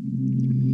Mm.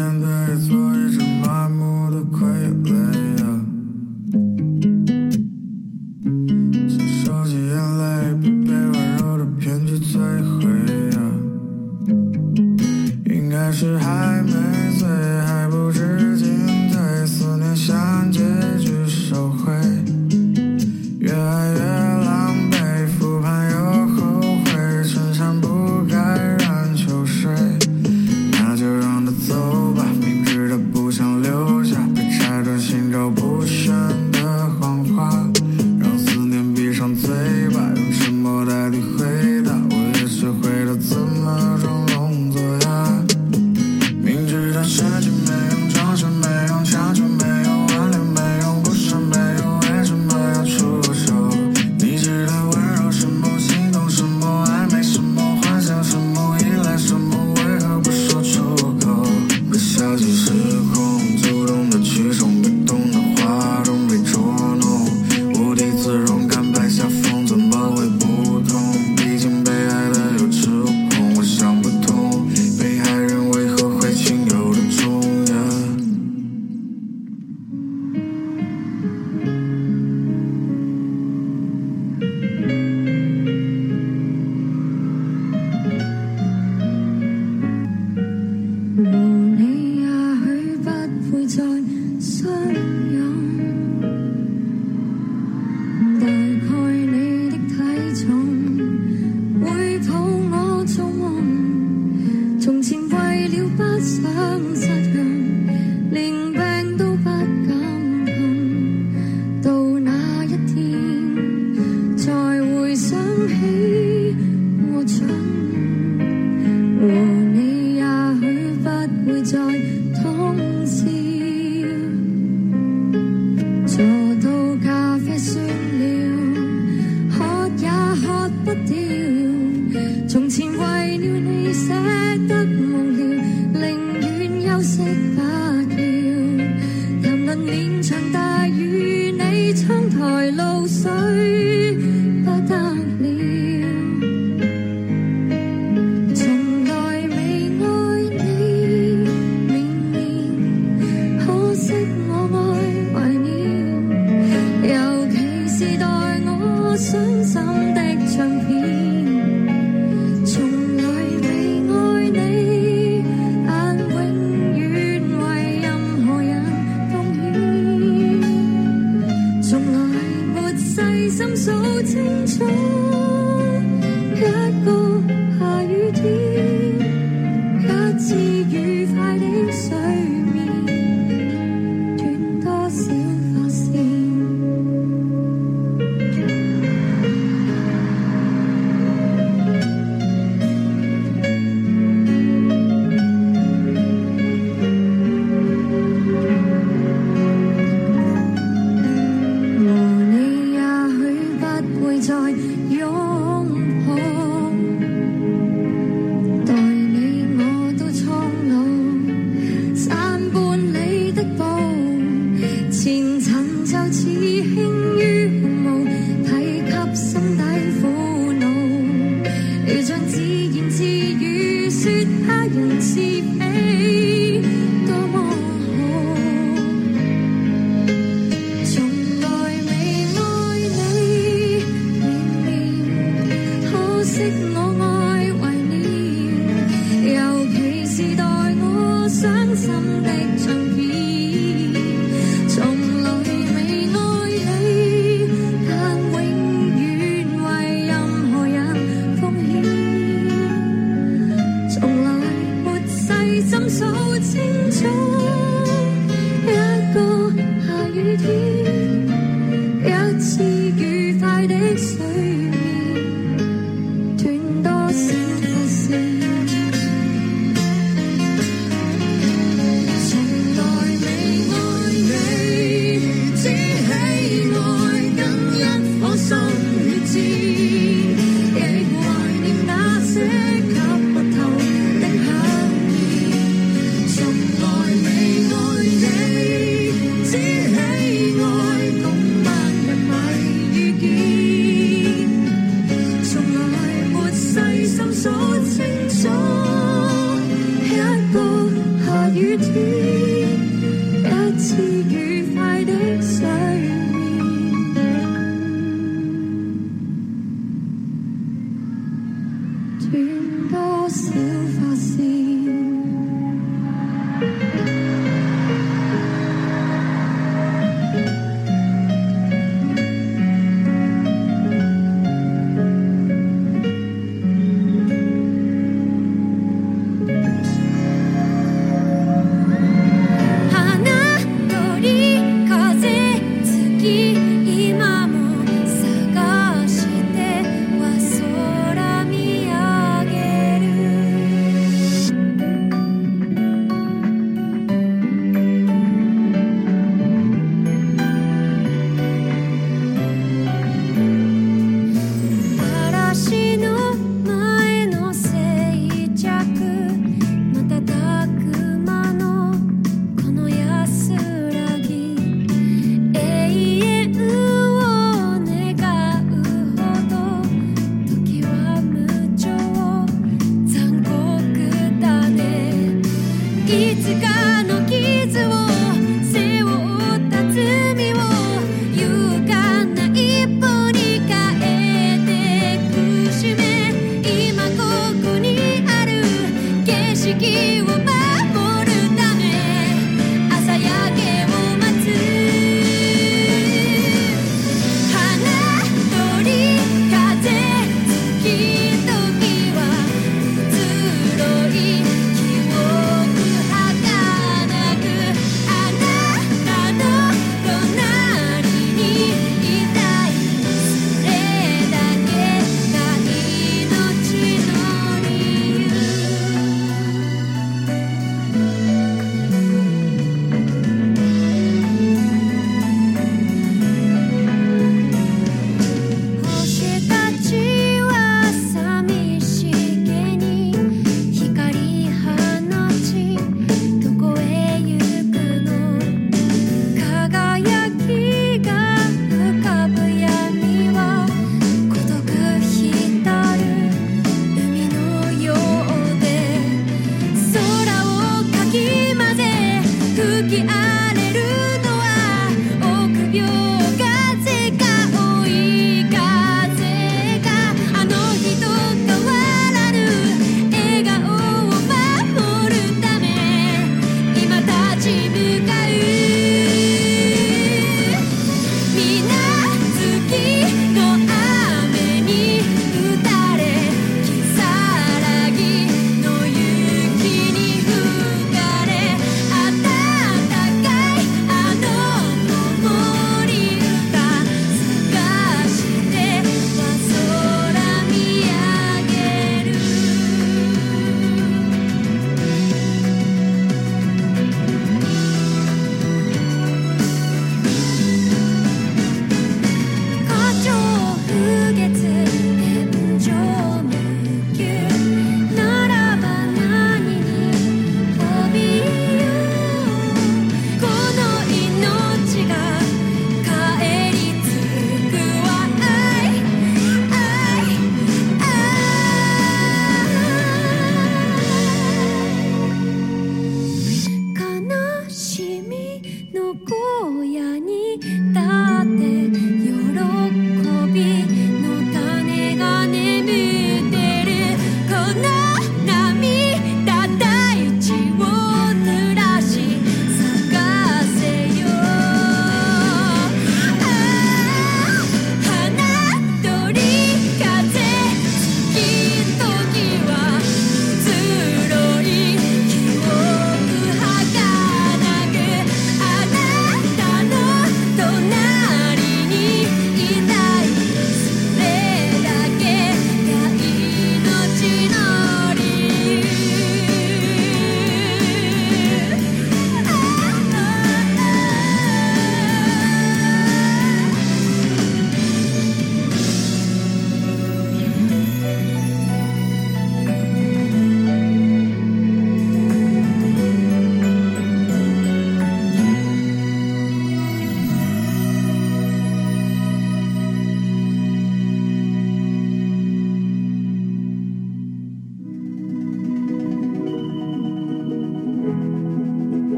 mirando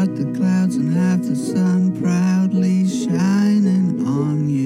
part the clouds and have the sun proudly shining on you.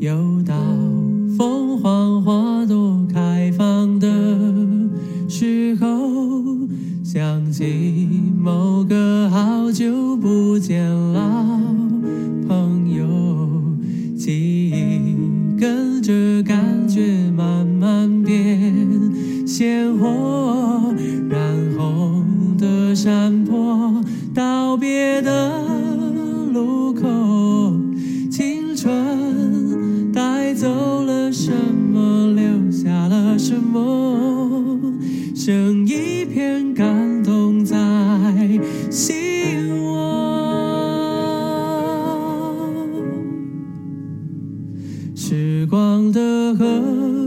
又到凤凰花朵开和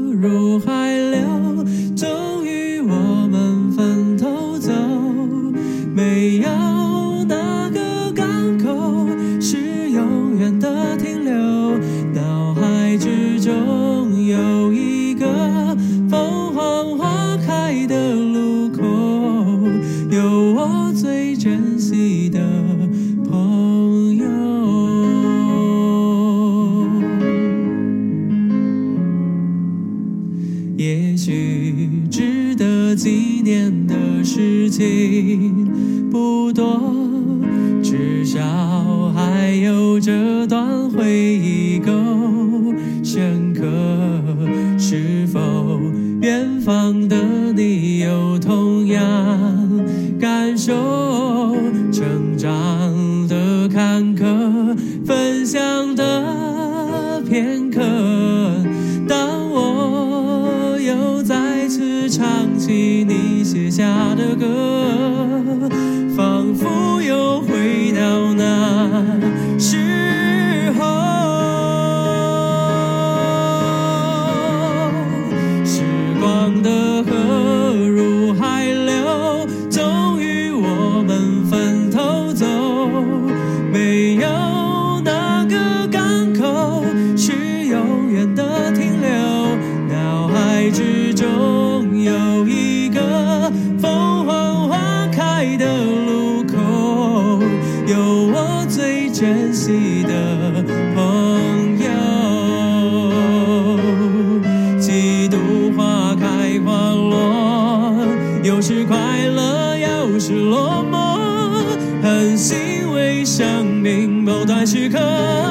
远方的你有同样感受。时刻